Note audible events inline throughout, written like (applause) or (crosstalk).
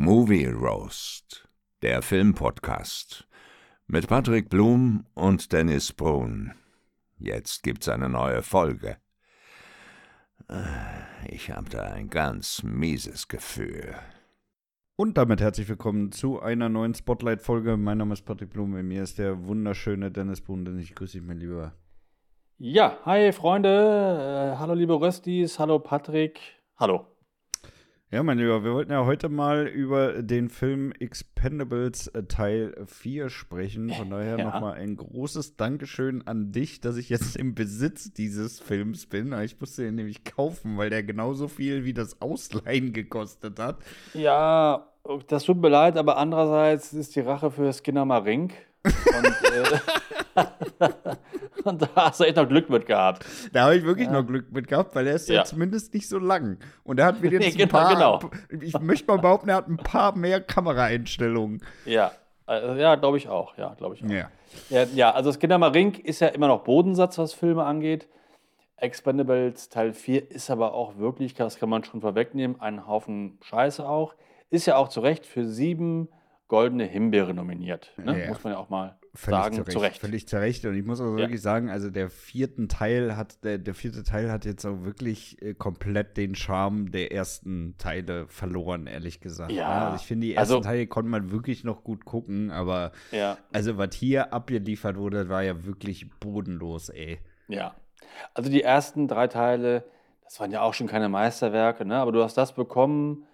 Movie Roast, der Filmpodcast mit Patrick Blum und Dennis Brun. Jetzt gibt's eine neue Folge. Ich habe da ein ganz mieses Gefühl. Und damit herzlich willkommen zu einer neuen Spotlight-Folge. Mein Name ist Patrick Blum, bei mir ist der wunderschöne Dennis Brun, denn ich grüße dich, mein Lieber. Ja, hi Freunde, äh, hallo liebe Röstis, hallo Patrick, hallo. Ja, mein Lieber, wir wollten ja heute mal über den Film Expendables äh, Teil 4 sprechen. Von (laughs) daher Ja. nochmal ein großes Dankeschön an dich, dass ich jetzt im Besitz dieses Films bin. Ich musste ihn nämlich kaufen, weil der genauso viel wie das Ausleihen gekostet hat. Ja, das tut mir leid, aber andererseits ist die Rache für Skinner Marink. Und, äh, (laughs) (laughs) und da hast du echt noch Glück mit gehabt. Da habe ich wirklich noch Glück mit gehabt, weil er ist ja, Ja. zumindest nicht so lang. Und er hat wieder (laughs) Nee, ein genau, paar, genau. ich möchte mal behaupten, er hat ein paar mehr Kameraeinstellungen. Ja, äh, ja, glaube ich auch. Ja, glaube ich auch. Ja. Ja, ja, also Skinner Marink ist ja immer noch Bodensatz, was Filme angeht. Expendables Teil 4 ist aber auch wirklich, das kann man schon vorwegnehmen, ein Haufen Scheiße auch. Ist ja auch zu Recht für sieben goldene Himbeere nominiert. Ne? Ja. Muss man ja auch mal Völlig sagen, zu Recht, zu Recht. Völlig zu Recht. Und ich muss auch Ja. wirklich sagen, also der vierten Teil hat, der, der vierte Teil hat jetzt auch wirklich äh, komplett den Charme der ersten Teile verloren, ehrlich gesagt. Ja. Also ich finde, die ersten Also- Teile konnte man wirklich noch gut gucken, aber Ja, also was hier abgeliefert wurde, war ja wirklich bodenlos, ey. ja. Also die ersten drei Teile, das waren ja auch schon keine Meisterwerke, ne? aber du hast das bekommen,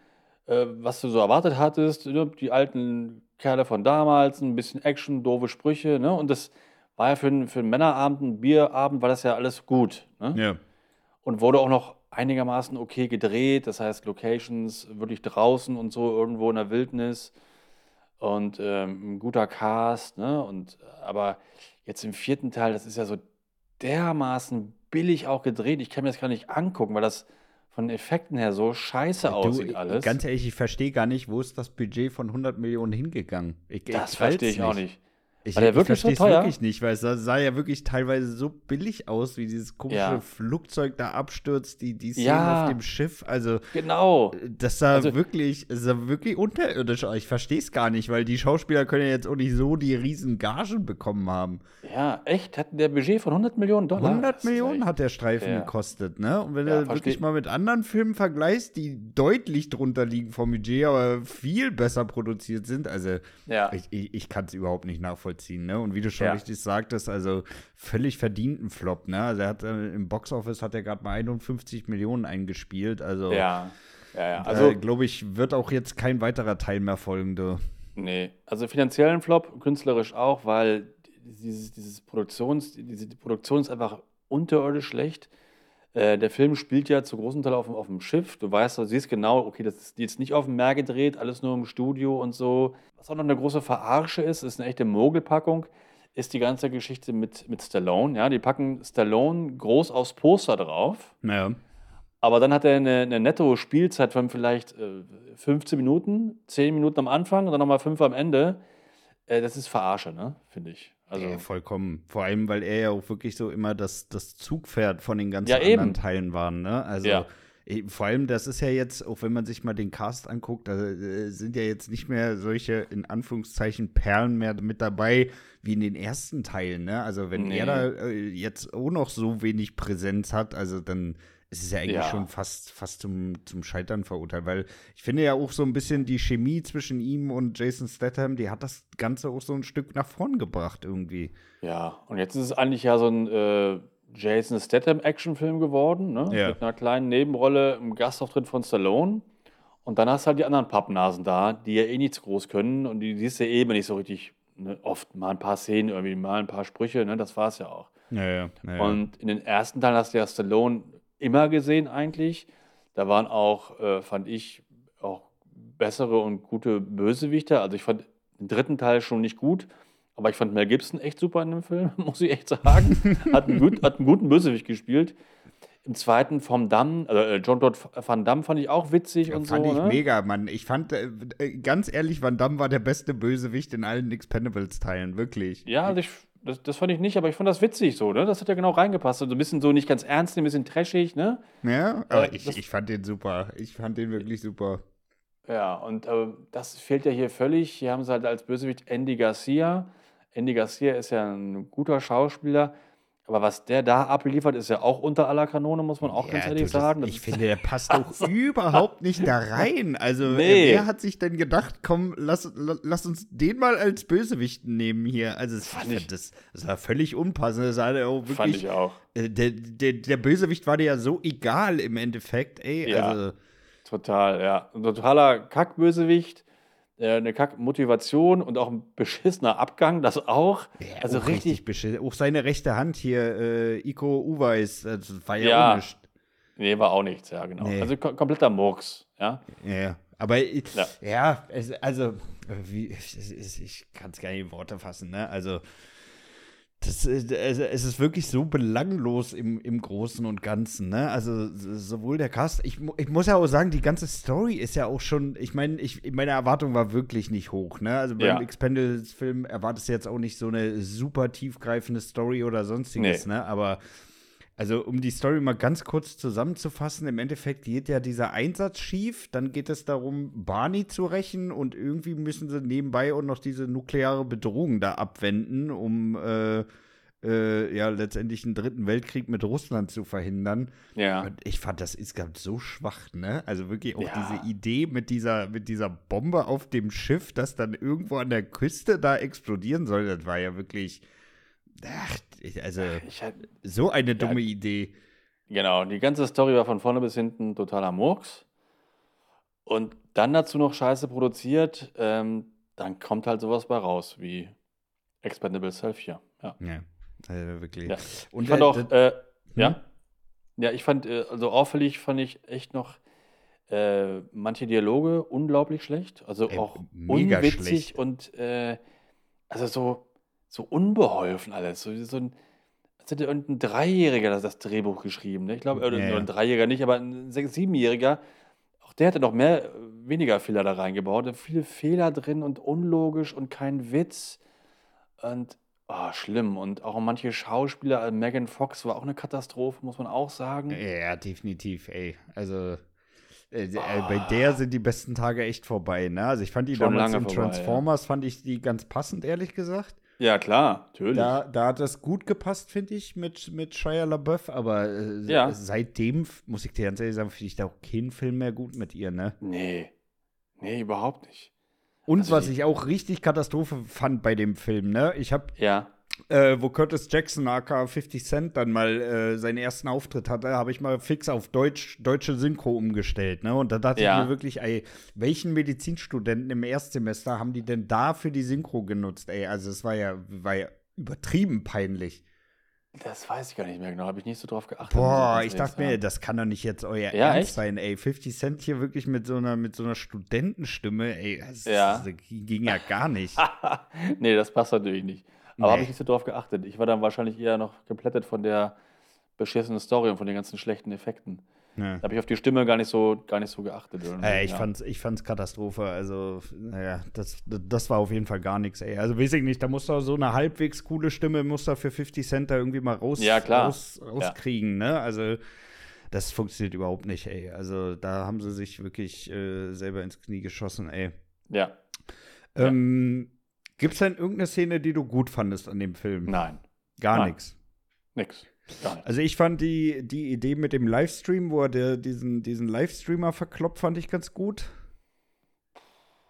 äh, was du so erwartet hattest. Ne? Die alten Kerle von damals, ein bisschen Action, doofe Sprüche. Ne? Und das war ja für einen, für einen Männerabend, einen Bierabend, war das ja alles gut. Ne? Ja. Und wurde auch noch einigermaßen okay gedreht. Das heißt, Locations wirklich draußen und so, irgendwo in der Wildnis. Und ähm, ein guter Cast. Ne? Und, aber jetzt im vierten Teil, das ist ja so dermaßen billig auch gedreht. Ich kann mir das gar nicht angucken, weil das von Effekten her so scheiße aussieht Du, alles. Ganz ehrlich, ich verstehe gar nicht, wo ist das Budget von 100 Millionen hingegangen? Ich, das verstehe ich auch nicht. Ich, War der ich wirklich so verstehe es teuer? wirklich nicht, weil es sah, ja wirklich teilweise so billig aus, wie dieses komische Ja. Flugzeug da abstürzt, die, die Szene Ja. auf dem Schiff. Also, Genau. das sah Also- wirklich, sah wirklich unterirdisch aus. Ich verstehe es gar nicht, weil die Schauspieler können ja jetzt auch nicht so die riesen Gagen bekommen haben. Ja, echt? Hatten der Budget von 100 Millionen Dollar? 100 Das ist Millionen hat der Streifen Ja. gekostet, ne? Und wenn du wirklich mal mit anderen Filmen vergleichst, die deutlich drunter liegen vom Budget, aber viel besser produziert sind, also ich, ich, ich kann es überhaupt nicht nachvollziehen, ne? Und wie du schon Ja. richtig sagtest, also völlig verdienten Flop, ne? Also er hat äh, im Boxoffice hat er gerade mal 51 Millionen eingespielt, also Ja. Ja, ja. also Also, glaube ich, wird auch jetzt kein weiterer Teil mehr folgen, du. nee. Also finanziellen Flop, künstlerisch auch, weil dieses, dieses Produktions, diese die Produktion ist einfach unterirdisch schlecht. Äh, der Film spielt ja zu großen Teil auf, dem- auf dem Schiff. Du weißt, du siehst genau, okay, das ist jetzt nicht auf dem Meer gedreht, alles nur im Studio und so. Was auch noch eine große Verarsche ist, ist eine echte Mogelpackung, ist die ganze Geschichte mit, mit Stallone. Ja, die packen Stallone groß aufs Poster drauf. Naja. Aber dann hat er eine, eine Netto-Spielzeit von vielleicht äh, 15 Minuten, 10 Minuten am Anfang und dann nochmal 5 am Ende. Äh, das ist Verarsche, ne? Finde ich. Also, Ja, vollkommen. Vor allem, weil er ja auch wirklich so immer das, das Zugpferd von den ganzen Ja, anderen eben. Teilen war, ne? Also Ja. vor allem, das ist ja jetzt, auch wenn man sich mal den Cast anguckt, da äh, sind ja jetzt nicht mehr solche in Anführungszeichen Perlen mehr mit dabei wie in den ersten Teilen, ne? Also wenn Nee. er da äh, jetzt auch noch so wenig Präsenz hat, also dann ist es ja eigentlich Ja. schon fast, fast zum, zum Scheitern verurteilt, weil ich finde ja auch so ein bisschen die Chemie zwischen ihm und Jason Statham, die hat das Ganze auch so ein Stück nach vorn gebracht irgendwie. ja, und jetzt ist es eigentlich ja so ein äh, Jason Statham-Actionfilm geworden, ne? Ja. Mit einer kleinen Nebenrolle im Gastauftritt von Stallone. Und dann hast du halt die anderen Pappnasen da, die ja eh nichts groß können und die siehst du eh immer nicht so richtig. Ne? Oft mal ein paar Szenen, irgendwie mal ein paar Sprüche, ne? das war's ja auch. Ja, ja. ja, ja. Und in den ersten Teilen hast du ja Stallone immer gesehen eigentlich. Da waren auch, äh, fand ich, auch bessere und gute Bösewichter. Also ich fand den dritten Teil schon nicht gut, aber ich fand Mel Gibson echt super in dem Film, (laughs) muss ich echt sagen. hat, einen gut, hat einen guten Bösewicht gespielt. Im zweiten vom Damm, also John Todd Van Damme fand ich auch witzig Ja, und fand so. ich ne? mega, Mann. Ich fand, äh, ganz ehrlich, Van Damme war der beste Bösewicht in allen Expendables-Teilen, wirklich. Ja, also ich, das, das fand ich nicht, aber ich fand das witzig so, ne? Das hat ja genau reingepasst. So ein bisschen so nicht ganz ernst, ein bisschen trashig, ne? Ja, aber Äh, ich, das- ich fand den super. Ich fand den wirklich super. Ja, und äh, das fehlt ja hier völlig. Hier haben sie halt als Bösewicht Andy Garcia. Andy Garcia ist ja ein guter Schauspieler. Aber was der da abliefert, ist ja auch unter aller Kanone, muss man auch ganz Ja, ehrlich du, das- sagen. Das ich finde, der passt (laughs) auch überhaupt nicht da rein. Also, Nee. äh, wer hat sich denn gedacht, komm, lass, la- lass uns den mal als Bösewicht nehmen hier? Also, das, Fand ich das, das war völlig unpassend. Das war auch wirklich, fand ich auch. äh, der, der, der Bösewicht war dir ja so egal im Endeffekt, ey. Ja. Also, Total, ja. Ein totaler Kackbösewicht, äh, eine Kackmotivation und auch ein beschissener Abgang, das auch. ja, also auch richtig, beschissen. Auch seine rechte Hand hier, äh, Iko Uweis, das war ja, Ja. auch nee, war auch nichts, ja, genau. Nee. Also kom kompletter Murks, ja. Ja, aber ich- Ja. ja, es, also äh, wie, es, ich kann es gar nicht in Worte fassen, ne? Also das, äh, es, es ist wirklich so belanglos im, im Großen und Ganzen, ne? Also sowohl der Cast, ich, ich muss ja auch sagen, die ganze Story ist ja auch schon, ich meine, ich, meine Erwartung war wirklich nicht hoch, ne? Also beim Ja. Expendables-Film erwartest du jetzt auch nicht so eine super tiefgreifende Story oder sonstiges, Nee. ne? Aber also, um die Story mal ganz kurz zusammenzufassen, im Endeffekt geht ja dieser Einsatz schief, dann geht es darum, Barney zu rächen und irgendwie müssen sie nebenbei auch noch diese nukleare Bedrohung da abwenden, um äh, äh, ja letztendlich einen dritten Weltkrieg mit Russland zu verhindern. Ja. Und ich fand das insgesamt so schwach, ne? Also wirklich auch Ja. diese Idee mit dieser, mit dieser Bombe auf dem Schiff, das dann irgendwo an der Küste da explodieren soll, das war ja wirklich. Ach, also halt- so eine dumme Idee. genau, die ganze Story war von vorne bis hinten totaler Murks. Und dann dazu noch Scheiße produziert, ähm, dann kommt halt sowas bei raus wie Expendables Self 4. Ja. Ja, also wirklich. Ja. Und ich fand äh, auch, äh, Hm? ja. Ja, ich fand, äh, also auffällig fand ich echt noch äh, manche Dialoge unglaublich schlecht. Also Ey, auch mega unwitzig schlecht. und äh, also so, so unbeholfen alles. So, so ein, als hätte irgendein Dreijähriger das, das Drehbuch geschrieben. Ne? Ich glaube, Ja, ja. ein Dreijähriger nicht, aber ein Sechs-, Siebenjähriger. Auch der hätte noch mehr, äh, weniger Fehler da reingebaut. Viele Fehler drin und unlogisch und kein Witz. Und oh, schlimm. Und auch manche Schauspieler, äh, Megan Fox war auch eine Katastrophe, muss man auch sagen. ja, definitiv, ey. Also äh, äh, Ah. bei der sind die besten Tage echt vorbei, ne? Also ich fand die Schon damals lange in vorbei, ja. Transformers, fand ich die ganz passend, ehrlich gesagt. Ja, klar, natürlich. Da, da hat das gut gepasst, finde ich, mit, mit Shia LaBeouf, aber äh, Ja. seitdem, muss ich dir ganz ehrlich sagen, finde ich da auch keinen Film mehr gut mit ihr, ne? Nee. Nee, überhaupt nicht. Und Also was ich auch richtig Katastrophe fand bei dem Film, ne? Ich habe Ja. Äh, wo Curtis Jackson, aka 50 Cent, dann mal äh, seinen ersten Auftritt hatte, habe ich mal fix auf Deutsch, deutsche Synchro umgestellt. Ne? Und da dachte Ja. ich mir wirklich, ey, welchen Medizinstudenten im Erstsemester haben die denn da für die Synchro genutzt? Ey, also es war ja, war ja übertrieben peinlich. Das weiß ich gar nicht mehr genau. Habe ich nicht so drauf geachtet. Boah, ich dachte mir, das kann doch nicht jetzt euer Ja, Ernst echt? sein, ey. 50 Cent hier wirklich mit so einer, mit so einer Studentenstimme, ey, das, Ja. das ging ja gar nicht. (laughs) nee, das passt natürlich nicht. Aber habe Nee. ich nicht so drauf geachtet. Ich war dann wahrscheinlich eher noch geplättet von der beschissenen Story und von den ganzen schlechten Effekten. Ja. Da habe ich auf die Stimme gar nicht so, gar nicht so geachtet. Äh, ich, ja. fand's, ich fand's Katastrophe. Also, naja, das, das war auf jeden Fall gar nichts, ey. Also, weiß ich nicht, da muss doch so eine halbwegs coole Stimme, muss da für 50 Cent da irgendwie mal raus, Ja, raus, rauskriegen, ne? Also, das funktioniert überhaupt nicht, ey. Also, da haben sie sich wirklich äh, selber ins Knie geschossen, ey. Ja, Ja. Ähm, Gibt's denn irgendeine Szene, die du gut fandest an dem Film? nein, Gar nichts. nix. Gar nicht. Also ich fand die, die Idee mit dem Livestream, wo er der, diesen, diesen Livestreamer verkloppt, fand ich ganz gut.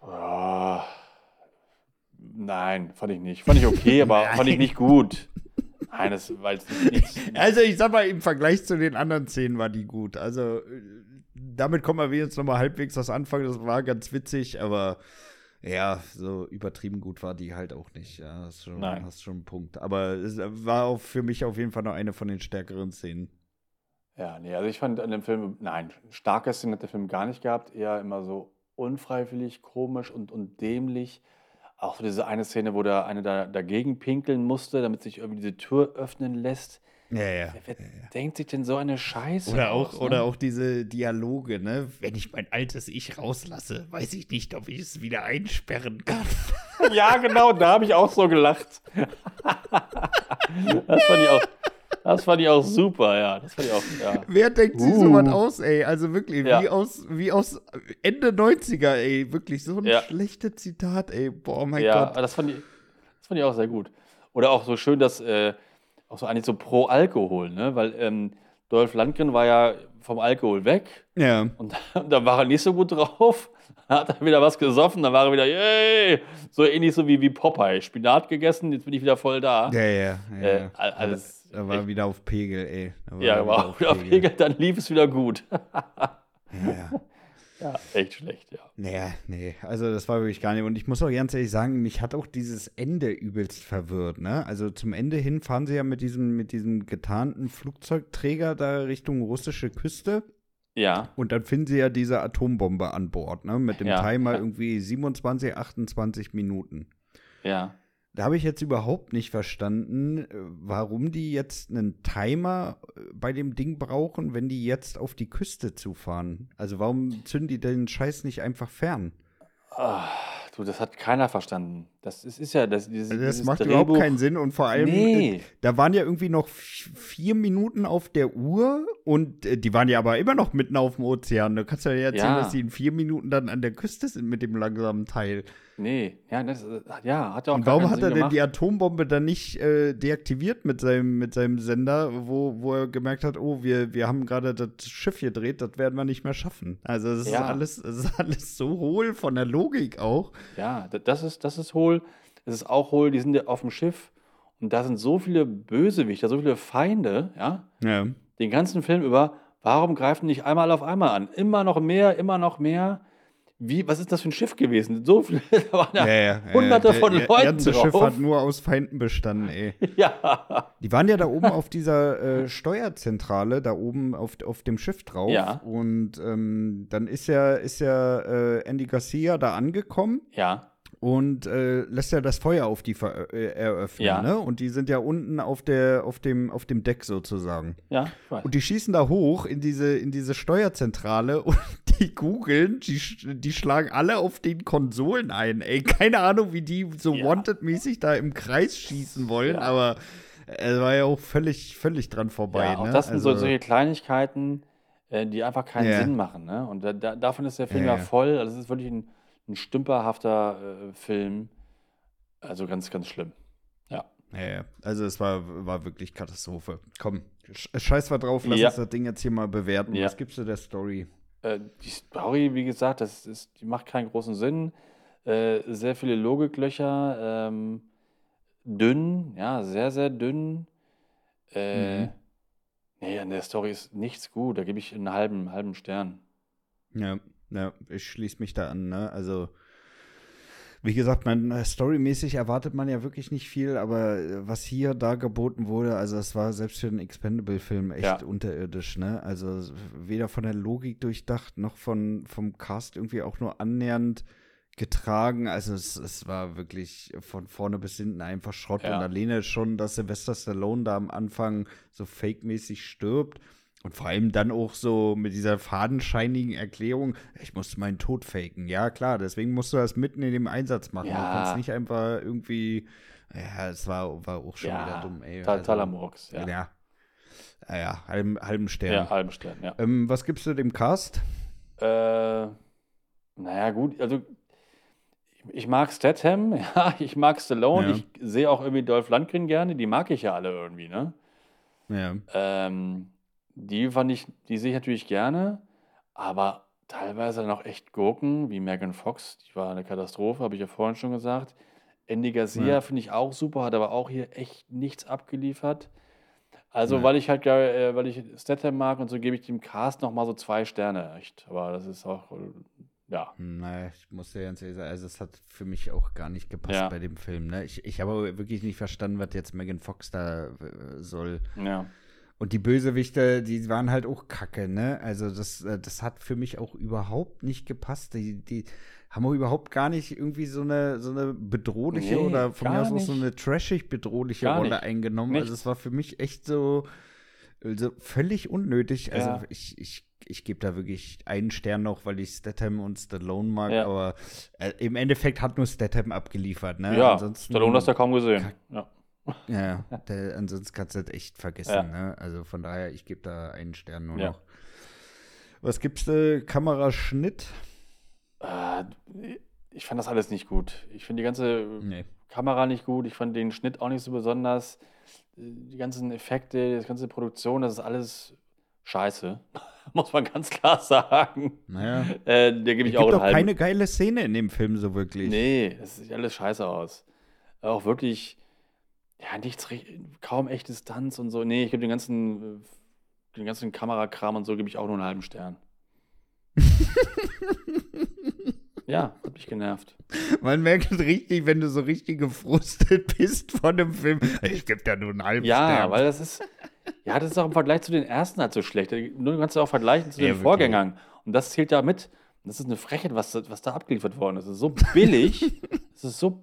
Ah, nein, fand ich nicht. Fand ich okay, aber (laughs) fand ich nicht gut. Nein, das war jetzt nichts. Also ich sag mal, im Vergleich zu den anderen Szenen war die gut. Also äh, damit kommen wir jetzt noch mal halbwegs was anfangen. Das war ganz witzig, aber ja, so übertrieben gut war die halt auch nicht. Ja, hast schon, Nein. hast schon einen Punkt. Aber es war auch für mich auf jeden Fall noch eine von den stärkeren Szenen. Ja, nee, also ich fand an dem Film, nein, starke Szenen hat der Film gar nicht gehabt, eher immer so unfreiwillig, komisch und, und dämlich. Auch diese eine Szene, wo der eine da dagegen pinkeln musste, damit sich irgendwie diese Tür öffnen lässt. Ja, ja. Wer, wer denkt sich denn so eine Scheiße Oder auch, aus, oder ne? auch diese Dialoge, ne? Wenn ich mein altes Ich rauslasse, weiß ich nicht, ob ich es wieder einsperren kann. (laughs) Ja, genau, da habe ich auch so gelacht. (laughs) das fand ich auch. Das fand ich auch super, ja. Das fand ich auch, ja. Wer denkt sich Uh. sowas aus, ey? Also wirklich, Ja. wie, aus, wie aus Ende 90er, ey. Wirklich so ein Ja. schlechtes Zitat, ey. Boah, mein ja, Gott. aber das fand, ich, das fand ich auch sehr gut. Oder auch so schön, dass äh, auch so eigentlich so pro Alkohol, ne? Weil ähm, Dolph Lundgren war ja vom Alkohol weg Ja. und, (laughs) und da war er nicht so gut drauf. (laughs) Dann hat er wieder was gesoffen, dann war er wieder, yay! So ähnlich so wie, wie Popeye. Spinat gegessen, jetzt bin ich wieder voll da. Ja, ja. ja. Äh, all- alles Da war er wieder auf Pegel, ey. Ja, er war auch wieder (laughs) Pegel, dann lief es wieder gut. Ja, ja. Ja, echt schlecht, ja. Naja, nee, also das war wirklich gar nicht. Und ich muss auch ganz ehrlich sagen, mich hat auch dieses Ende übelst verwirrt, ne? Also zum Ende hin fahren sie ja mit diesem, mit diesem getarnten Flugzeugträger da Richtung russische Küste. Ja, Und dann finden sie ja diese Atombombe an Bord, ne? Mit dem Ja. Timer irgendwie 27, 28 Minuten. ja. Da habe ich jetzt überhaupt nicht verstanden, äh, warum die jetzt einen Timer äh, bei dem Ding brauchen, wenn die jetzt auf die Küste zufahren. Also warum zünden die den Scheiß nicht einfach fern? Ah, du, das hat keiner verstanden. Das ist, ist ja das, dieses, Also das macht Drehbuch. überhaupt keinen Sinn und vor allem, Nee. äh, da waren ja irgendwie noch vier Minuten auf der Uhr und äh, die waren ja aber immer noch mitten auf dem Ozean. Du kannst ja nicht erzählen, Ja. dass die in vier Minuten dann an der Küste sind mit dem langsamen Teil. Nee, ja, das, äh, ja, hat ja auch Und warum hat Sinn er denn gemacht. die Atombombe dann nicht äh, deaktiviert mit seinem, mit seinem Sender, wo, wo er gemerkt hat, oh, wir, wir haben gerade das Schiff gedreht, das werden wir nicht mehr schaffen. Also ist Ja. alles, das ist alles so hohl von der Logik auch. Ja, da- das ist, das ist hohl. Es ist auch hohl, die sind ja auf dem Schiff und da sind so viele Bösewichter, so viele Feinde, ja, Ja. den ganzen Film über. Warum greifen die nicht einmal auf einmal an? Immer noch mehr, immer noch mehr. Wie, was ist das für ein Schiff gewesen? So viele, (laughs) da waren ja, Ja, ja, hunderte der, von der, Leuten Das ganze drauf. Schiff hat nur aus Feinden bestanden, ey. (laughs) ja. Die waren ja da oben auf dieser äh, Steuerzentrale, da oben auf, auf dem Schiff drauf. Ja. Und ähm, dann ist ja, ist ja äh, Andy Garcia da angekommen. Ja, und äh, lässt ja das Feuer auf die ver äh, eröffnen, Ja. ne? Und die sind ja unten auf der auf dem auf dem Deck sozusagen. ja. Und die schießen da hoch in diese in diese Steuerzentrale (laughs) und die googeln, die, die schlagen alle auf den Konsolen ein. Ey, keine Ahnung, wie die so Ja. wanted-mäßig da im Kreis schießen wollen, Ja. aber es war ja auch völlig völlig dran vorbei, ja, auch ne? das sind so Also- solche Kleinigkeiten, äh, die einfach keinen Ja. Sinn machen. Ne? Und da, da, davon ist der Film Ja, ja, voll. Also es ist wirklich ein, ein stümperhafter äh, Film. Also ganz, ganz schlimm. Ja. Ja, ja. Also es war, war wirklich Katastrophe. Komm, sch- scheiß mal drauf, lass Ja. uns das Ding jetzt hier mal bewerten. Ja. Was gibst du der Story? Äh, die Story, wie gesagt, das ist, die macht keinen großen Sinn. Äh, sehr viele Logiklöcher. Ähm, dünn, ja, sehr, sehr dünn. Äh, Mhm. Nee, an der Story ist nichts gut. Da gebe ich einen halben, halben Stern. Ja, ja, ich schließe mich da an, ne? Also, wie gesagt, man, äh, storymäßig erwartet man ja wirklich nicht viel, aber äh, was hier da geboten wurde, also es war selbst für einen Expendable-Film echt Ja. unterirdisch, ne? Also weder von der Logik durchdacht, noch von, vom Cast irgendwie auch nur annähernd getragen. Also es, es war wirklich von vorne bis hinten einfach Schrott. Ja. Und alleine schon, dass Sylvester Stallone da am Anfang so fake-mäßig stirbt. Und vor allem dann auch so mit dieser fadenscheinigen Erklärung, ich musste meinen Tod faken. Ja, klar, deswegen musst du das mitten in dem Einsatz machen. Du Ja. kannst nicht einfach irgendwie. Ja, es war, war auch schon wieder Ja, dumm, ey. total- totaler Also, Murks, ja. Ja. Ja, ja halben, halben Stern. Ja, halben Stern, ja. Ähm, was gibst du dem Cast? Äh, naja, gut, also ich, ich mag Statham, (laughs) ja, ich mag Stallone, Ja. ich sehe auch irgendwie Dolph Lundgren gerne, die mag ich ja alle irgendwie, ne? Ja. Ähm, die fand ich, die sehe ich natürlich gerne, aber teilweise dann auch echt Gurken, wie Megan Fox, die war eine Katastrophe, habe ich ja vorhin schon gesagt. Andy Garcia Ja. finde ich auch super, hat aber auch hier echt nichts abgeliefert. Also, Ja. weil ich halt, äh, weil ich Statham mag und so, gebe ich dem Cast nochmal so zwei Sterne, echt. Aber das ist auch, äh, ja. Naja, ich muss dir ganz ehrlich sagen, also es hat für mich auch gar nicht gepasst Ja. bei dem Film. Ne? Ich, ich habe wirklich nicht verstanden, was jetzt Megan Fox da äh, soll. Ja. Und die Bösewichte, die waren halt auch kacke, ne? Also das, äh, das hat für mich auch überhaupt nicht gepasst. Die, die haben auch überhaupt gar nicht irgendwie so eine, so eine bedrohliche Nee, oder von mir aus auch so nicht. eine trashig bedrohliche Gar Rolle nicht. eingenommen. Nichts. Also es war für mich echt so, so völlig unnötig. Also Ja. ich, ich, ich gebe da wirklich einen Stern noch, weil ich Statham und Stallone mag, Ja. aber äh, im Endeffekt hat nur Statham abgeliefert, ne? Ja, Ansonsten, Stallone hast du ja kaum gesehen. Kack- Ja. Ja, der, ansonsten kannst du das echt vergessen. Ja. Ne? Also von daher, ich gebe da einen Stern nur Ja. noch. Was gibt's da? Kameraschnitt? Äh, ich fand das alles nicht gut. Ich finde die ganze Nee. Kamera nicht gut. Ich fand den Schnitt auch nicht so besonders. Die ganzen Effekte, die ganze Produktion, das ist alles scheiße. (laughs) Muss man ganz klar sagen. Naja. Äh, der gebe Es ich auch gibt auch keine geile Szene in dem Film so wirklich. Nee, das sieht alles scheiße aus. Auch wirklich, ja, nichts, kaum echte Stunts und so. Nee, ich gebe den ganzen, äh, den ganzen Kamerakram und so gebe ich auch nur einen halben Stern. (laughs) ja, hat mich genervt. Man merkt es richtig, wenn du so richtig gefrustet (laughs) bist von dem Film. Ich gebe da nur einen halben Ja, Stern. weil das ist, ja, das ist auch im Vergleich zu den ersten halt so schlecht. Nur kannst du auch vergleichen zu Ja, den wirklich. Vorgängern. Und das zählt ja mit. Das ist eine Frechheit, was, da- was da abgeliefert worden ist. Das ist so billig. (laughs) Das ist so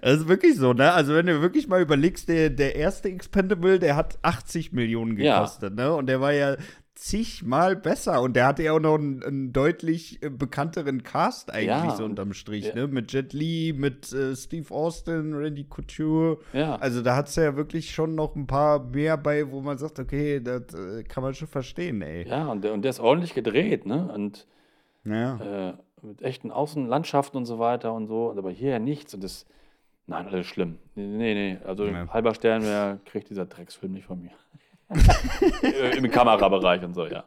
Das ist wirklich so, ne? Also, wenn du wirklich mal überlegst, der, der erste Expendable, der hat 80 Millionen Ja. gekostet, ne? Und der war ja zigmal besser. Und der hatte ja auch noch einen, einen deutlich äh, bekannteren Cast eigentlich Ja. so unterm Strich, Ja. ne? Mit Jet Li, mit äh, Steve Austin, Randy Couture. Ja. Also, da hat es ja wirklich schon noch ein paar mehr bei, wo man sagt, okay, das äh, kann man schon verstehen, ey. Ja, und der, und der ist ordentlich gedreht, ne? Und Ja. äh, mit echten Außenlandschaften und so weiter und so. Aber hier ja nichts. Und das, nein, alles schlimm. Nee, nee, nee. Also Ja. halber Stern mehr kriegt dieser Drecksfilm nicht von mir. (laughs) Im Kamerabereich und so, ja.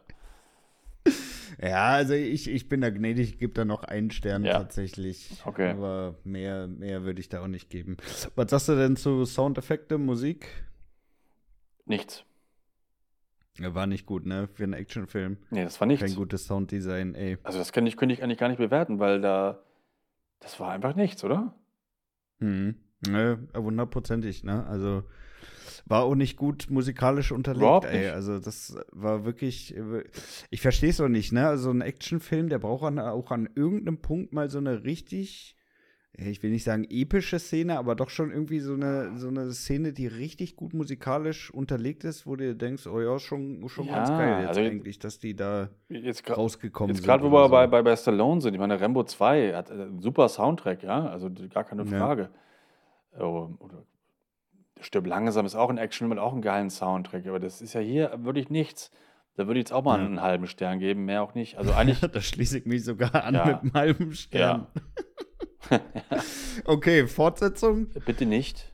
Ja, also ich, ich bin da gnädig, ich gebe da noch einen Stern Ja. tatsächlich. Okay. Aber mehr, mehr würde ich da auch nicht geben. Was sagst du denn zu Soundeffekte, Musik? Nichts. War nicht gut, ne? Für einen Actionfilm. Nee, das war nichts. Kein gutes Sounddesign, ey. Also das kann ich, könnte ich eigentlich gar nicht bewerten, weil da, das war einfach nichts, oder? Mhm. Ne, hundertprozentig, ne? Also war auch nicht gut musikalisch unterlegt, ey. nicht. Also das war wirklich. äh, Ich verstehe es auch nicht, ne? Also ein Actionfilm, der braucht auch an irgendeinem Punkt mal so eine richtig, ich will nicht sagen epische Szene, aber doch schon irgendwie so eine, so eine Szene, die richtig gut musikalisch unterlegt ist, wo du denkst, oh ja, schon, schon ganz Ja, geil jetzt also- eigentlich, dass die da Jetzt, rausgekommen jetzt sind. gerade, wo wir so. bei, bei, bei Stallone sind, ich meine, Rambo 2 hat äh, einen super Soundtrack, ja, also gar keine Ja. Frage. Oh, oder Stirb langsam ist auch ein Action mit auch einen geilen Soundtrack, aber das ist ja hier wirklich nichts. Da würde ich jetzt auch mal Ja. einen halben Stern geben, mehr auch nicht. Also eigentlich, (laughs) da schließe ich mich sogar an Ja. mit einem halben Stern. (laughs) okay, Fortsetzung. bitte nicht.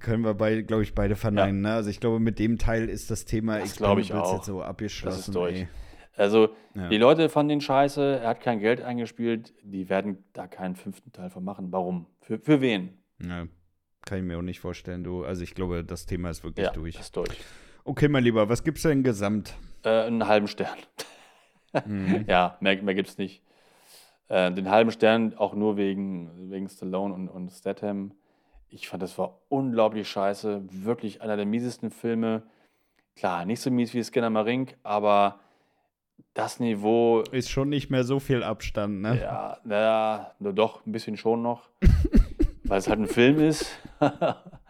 Können wir beide, glaube ich, beide verneinen. Ne? Also ich glaube, mit dem Teil ist das Thema Das glaube ich Expendables auch. jetzt so abgeschlossen. Das ist durch. ey. Also, Ja. die Leute fanden ihn scheiße, er hat kein Geld eingespielt, die werden da keinen fünften Teil von machen. Warum? Für, für wen? Ja, kann ich mir auch nicht vorstellen, du. Also ich glaube, das Thema ist wirklich Ja, durch. ist durch. Okay, mein Lieber, was gibt's denn gesamt? Äh, einen halben Stern. Mhm. (laughs) Ja, mehr, mehr gibt es nicht. Äh, den halben Stern auch nur wegen, wegen Stallone und, und Statham. Ich fand, das war unglaublich scheiße. Wirklich einer der miesesten Filme. Klar, nicht so mies wie Skinner Marink, aber das Niveau, Ist schon nicht mehr so viel Abstand, ne? ja, naja, nur doch, ein bisschen schon noch. (laughs) weil es halt ein Film ist. (laughs)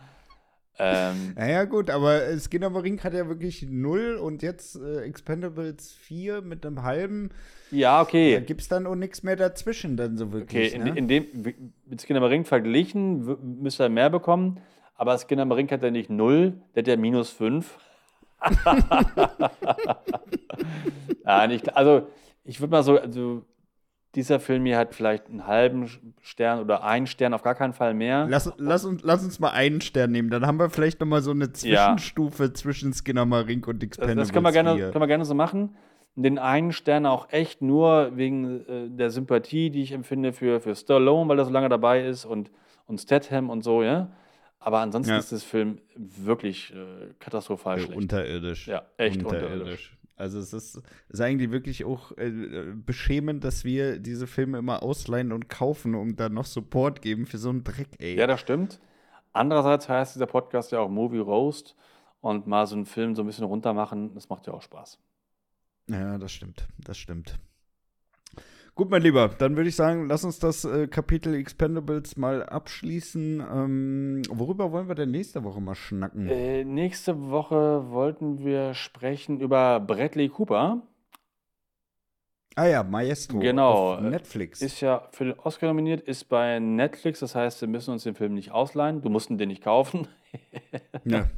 ähm, (laughs) Naja, gut, aber äh, Skinner Marink hat ja wirklich null und jetzt äh, Expendables 4 mit einem halben. ja, Da okay. gibt's dann auch nichts mehr dazwischen, dann so Okay, wirklich. in, ne? in dem, mit Skinner Marink verglichen, müsste er mehr bekommen, aber Skinner Marink hat ja nicht 0, der hat ja minus 5. (laughs) ja, nicht, also, ich würde mal so, also, dieser Film hier hat vielleicht einen halben Stern oder einen Stern, auf gar keinen Fall mehr. Lass, lass, uns, lass uns mal einen Stern nehmen, dann haben wir vielleicht noch mal so eine Zwischenstufe zwischen Skinner Marink und Das, Expendables das können, wir gerne, 4. können wir gerne so machen. Den einen Stern auch echt nur wegen äh, der Sympathie, die ich empfinde für, für Stallone, weil er so lange dabei ist und, und Statham und so, ja. Aber ansonsten Ja. ist das Film wirklich äh, katastrophal Äh, schlecht. unterirdisch. Ja, echt unterirdisch. Also es ist, ist eigentlich wirklich auch äh, beschämend, dass wir diese Filme immer ausleihen und kaufen und dann noch Support geben für so einen Dreck, ey. Ja, das stimmt. Andererseits heißt dieser Podcast ja auch Movie Roast und mal so einen Film so ein bisschen runter machen, das macht ja auch Spaß. Ja, das stimmt. Das stimmt. Gut, mein Lieber, dann würde ich sagen, lass uns das äh, Kapitel Expendables mal abschließen. Ähm, worüber wollen wir denn nächste Woche mal schnacken? Äh, nächste Woche wollten wir sprechen über Bradley Cooper. Ah ja, Maestro. Genau. Auf Netflix. Ist ja für den Oscar nominiert, ist bei Netflix, das heißt, wir müssen uns den Film nicht ausleihen. Du musst ihn dir nicht kaufen. ja. (laughs)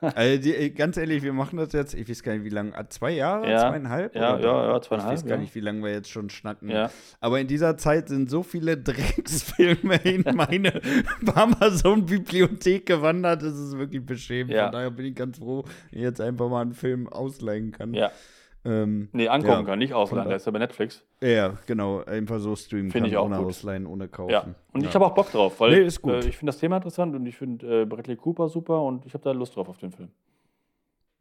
Also die, ganz ehrlich, wir machen das jetzt, ich weiß gar nicht, wie lange, ah, zwei Jahre, Ja. zweieinhalb? Ja, ja, ja, zweieinhalb, Ich weiß gar nicht, wie lange wir jetzt schon schnacken. Ja. Aber in dieser Zeit sind so viele (laughs) Drecksfilme in meine (laughs) Amazon-Bibliothek gewandert, das ist wirklich beschämend. Von daher bin ich ganz froh, wenn ich jetzt einfach mal einen Film ausleihen kann. Ja. Ähm, Nee, angucken Ja. kann, nicht ausleihen, der ist ja bei Netflix. ja, genau, einfach so streamen Finde kann, ich auch ohne gut. ausleihen, ohne kaufen. Ja. Und Ja. ich habe auch Bock drauf, weil Nee, ist gut. Äh, ich finde das Thema interessant und ich finde äh, Bradley Cooper super und ich habe da Lust drauf auf den Film.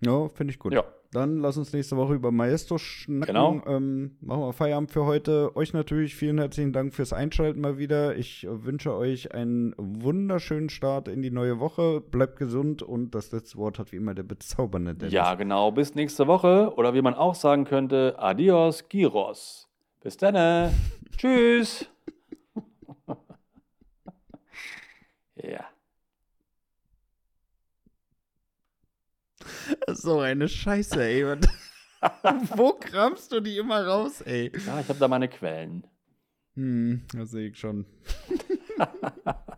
Ja, finde ich gut. Ja. Dann lass uns nächste Woche über Maestro schnacken. Genau. Ähm, machen wir Feierabend für heute. Euch natürlich vielen herzlichen Dank fürs Einschalten mal wieder. Ich äh, wünsche euch einen wunderschönen Start in die neue Woche. Bleibt gesund und das letzte Wort hat wie immer der bezaubernde Dennis. Ja, genau. Bis nächste Woche. Oder wie man auch sagen könnte, adios, Gyros. Bis dann. (laughs) Tschüss. (laughs) ja. Das ist (laughs) so eine Scheiße, ey. (laughs) Wo kramst du die immer raus, ey? Ja, ich habe da meine Quellen. Hm, das sehe ich schon. (laughs)